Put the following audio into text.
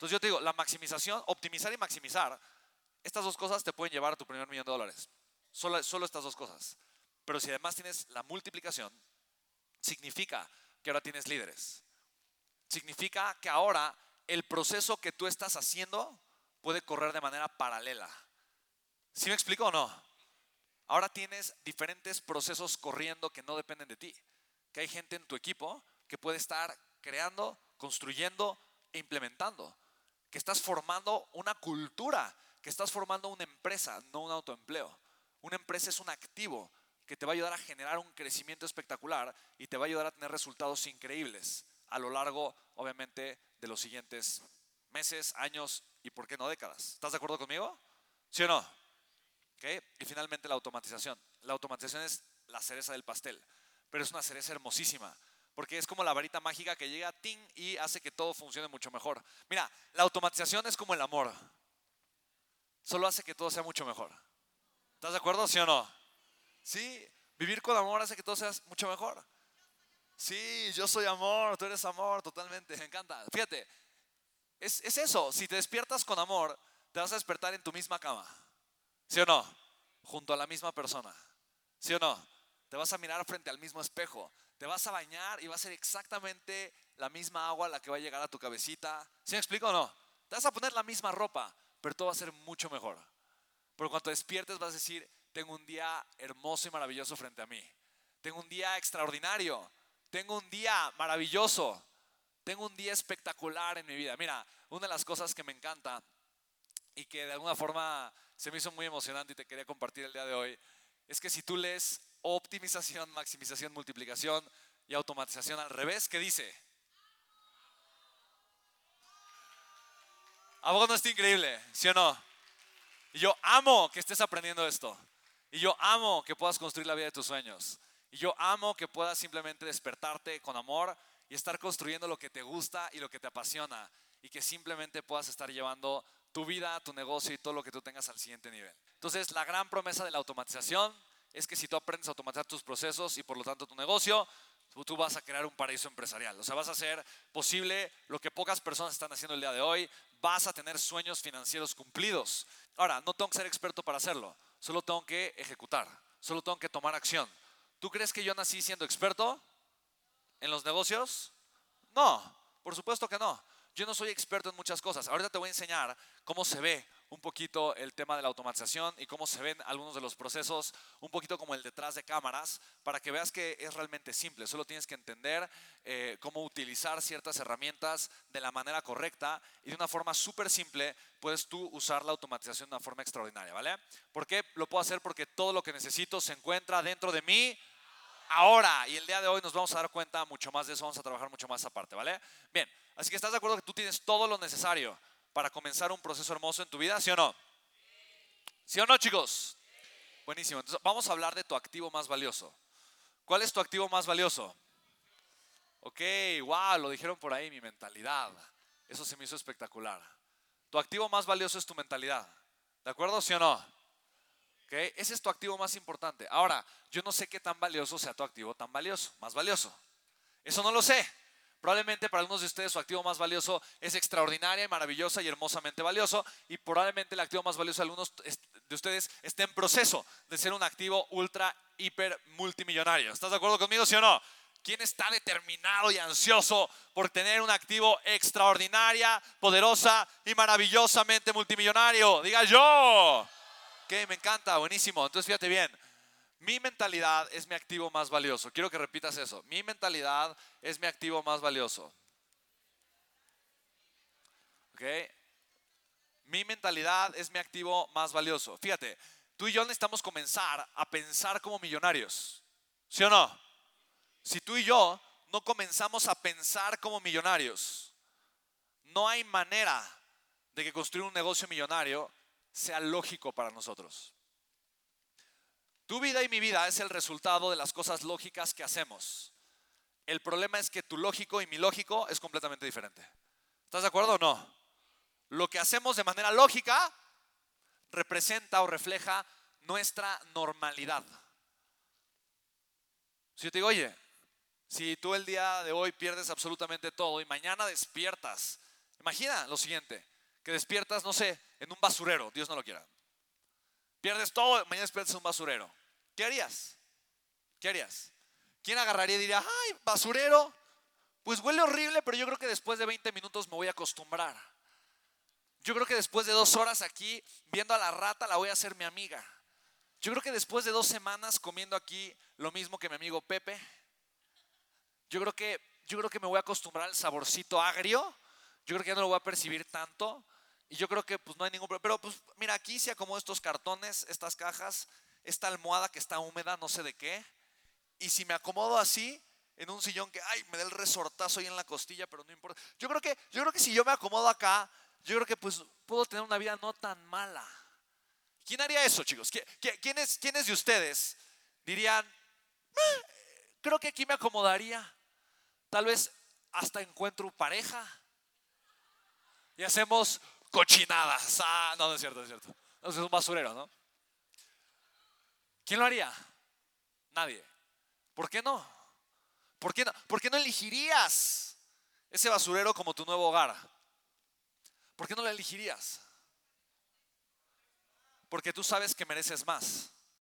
Entonces yo te digo, la maximización, optimizar y maximizar, estas dos cosas te pueden llevar a tu primer millón de dólares. Solo, solo estas dos cosas. Pero si además tienes la multiplicación, significa que ahora tienes líderes. Significa que ahora el proceso que tú estás haciendo puede correr de manera paralela. ¿Sí me explico o no? Ahora tienes diferentes procesos corriendo que no dependen de ti. Que hay gente en tu equipo que puede estar creando, construyendo e implementando. Que estás formando una cultura, que estás formando una empresa, no un autoempleo. Una empresa es un activo que te va a ayudar a generar un crecimiento espectacular y te va a ayudar a tener resultados increíbles a lo largo, obviamente, de los siguientes meses, años y, ¿por qué no, décadas? ¿Estás de acuerdo conmigo? ¿Sí o no? ¿Okay? Y finalmente la automatización. La automatización es la cereza del pastel, pero es una cereza hermosísima, porque es como la varita mágica que llega ting y hace que todo funcione mucho mejor. Mira, la automatización es como el amor, solo hace que todo sea mucho mejor. ¿Estás de acuerdo, sí o no? Sí, vivir con amor hace que todo sea mucho mejor. Sí, yo soy amor, tú eres amor, totalmente, me encanta. Fíjate, es, es eso, si te despiertas con amor, te vas a despertar en tu misma cama. ¿Sí o no? Junto a la misma persona. ¿Sí o no? Te vas a mirar frente al mismo espejo. Te vas a bañar y va a ser exactamente la misma agua la que va a llegar a tu cabecita. ¿Sí me explico o no? Te vas a poner la misma ropa, pero todo va a ser mucho mejor. Porque cuando te despiertes vas a decir, tengo un día hermoso y maravilloso frente a mí. Tengo un día extraordinario. Tengo un día maravilloso. Tengo un día espectacular en mi vida. Mira, una de las cosas que me encanta y que de alguna forma se me hizo muy emocionante y te quería compartir el día de hoy, es que si tú lees optimización, maximización, multiplicación y automatización al revés, ¿qué dice? ¿A vos no está increíble? ¿Sí o no? Y yo amo que estés aprendiendo esto. Y yo amo que puedas construir la vida de tus sueños. Y yo amo que puedas simplemente despertarte con amor y estar construyendo lo que te gusta y lo que te apasiona. Y que simplemente puedas estar llevando tu vida, tu negocio y todo lo que tú tengas al siguiente nivel. Entonces, la gran promesa de la automatización es que si tú aprendes a automatizar tus procesos y por lo tanto tu negocio, tú vas a crear un paraíso empresarial. O sea, vas a hacer posible lo que pocas personas están haciendo el día de hoy. Vas a tener sueños financieros cumplidos. Ahora, no tengo que ser experto para hacerlo. Solo tengo que ejecutar. Solo tengo que tomar acción. ¿Tú crees que yo nací siendo experto en los negocios? No, por supuesto que no. Yo no soy experto en muchas cosas. Ahorita te voy a enseñar cómo se ve un poquito el tema de la automatización y cómo se ven algunos de los procesos, un poquito como el detrás de cámaras, para que veas que es realmente simple. Solo tienes que entender eh, cómo utilizar ciertas herramientas de la manera correcta y de una forma súper simple puedes tú usar la automatización de una forma extraordinaria, ¿vale? ¿Por qué lo puedo hacer? Porque todo lo que necesito se encuentra dentro de mí ahora. Y el día de hoy nos vamos a dar cuenta mucho más de eso, vamos a trabajar mucho más aparte, ¿vale? Bien, así que estás de acuerdo que tú tienes todo lo necesario para comenzar un proceso hermoso en tu vida, ¿sí o no? ¿Sí o no, chicos? Buenísimo. Entonces, vamos a hablar de tu activo más valioso. ¿Cuál es tu activo más valioso? Ok, wow, lo dijeron por ahí, mi mentalidad. Eso se me hizo espectacular. Tu activo más valioso es tu mentalidad. ¿De acuerdo, sí o no? Okay, ese es tu activo más importante. Ahora, yo no sé qué tan valioso sea tu activo tan valioso, más valioso. Eso no lo sé. Probablemente para algunos de ustedes su activo más valioso es extraordinaria, maravillosa y hermosamente valioso. Y probablemente el activo más valioso de algunos de ustedes esté en proceso de ser un activo ultra, hiper, multimillonario. ¿Estás de acuerdo conmigo, sí o no? ¿Quién está determinado y ansioso por tener un activo extraordinaria, poderosa y maravillosamente multimillonario? Diga yo. Que me encanta, buenísimo. Entonces fíjate bien. Mi mentalidad es mi activo más valioso. Quiero que repitas eso. Mi mentalidad es mi activo más valioso. ¿Ok? Mi mentalidad es mi activo más valioso. Fíjate, tú y yo necesitamos comenzar a pensar como millonarios. ¿Sí o no? Si tú y yo no comenzamos a pensar como millonarios, no hay manera de que construir un negocio millonario sea lógico para nosotros. Tu vida y mi vida es el resultado de las cosas lógicas que hacemos. El problema es que tu lógico y mi lógico es completamente diferente. ¿Estás de acuerdo o no? Lo que hacemos de manera lógica representa o refleja nuestra normalidad. Si yo te digo, oye, si tú el día de hoy pierdes absolutamente todo y mañana despiertas Imagina lo siguiente, que despiertas, no sé, en un basurero, Dios no lo quiera. Pierdes todo, mañana despiertas en un basurero. ¿Qué harías? ¿Qué harías? ¿Quién agarraría y diría, ay, basurero? Pues huele horrible, pero yo creo que después de 20 minutos me voy a acostumbrar. Yo creo que después de dos horas aquí viendo a la rata la voy a hacer mi amiga. Yo creo que después de dos semanas comiendo aquí lo mismo que mi amigo Pepe, yo creo que, yo creo que me voy a acostumbrar al saborcito agrio. Yo creo que ya no lo voy a percibir tanto. Y yo creo que pues no hay ningún problema. Pero pues mira, aquí se acomodo estos cartones, estas cajas, esta almohada que está húmeda, no sé de qué. Y si me acomodo así, en un sillón que, ay, me da el resortazo ahí en la costilla, pero no importa. Yo creo que, yo creo que si yo me acomodo acá, yo creo que pues puedo tener una vida no tan mala. ¿Quién haría eso, chicos? ¿Quiénes, quiénes de ustedes dirían, eh, creo que aquí me acomodaría? Tal vez hasta encuentro pareja. Y hacemos cochinadas. Ah, no, no es cierto, no es cierto. No, es un basurero, ¿no? ¿Quién lo haría? Nadie. ¿Por qué no? ¿Por qué no, ¿Por qué no elegirías ese basurero como tu nuevo hogar? ¿Por qué no lo elegirías? Porque tú sabes que mereces más.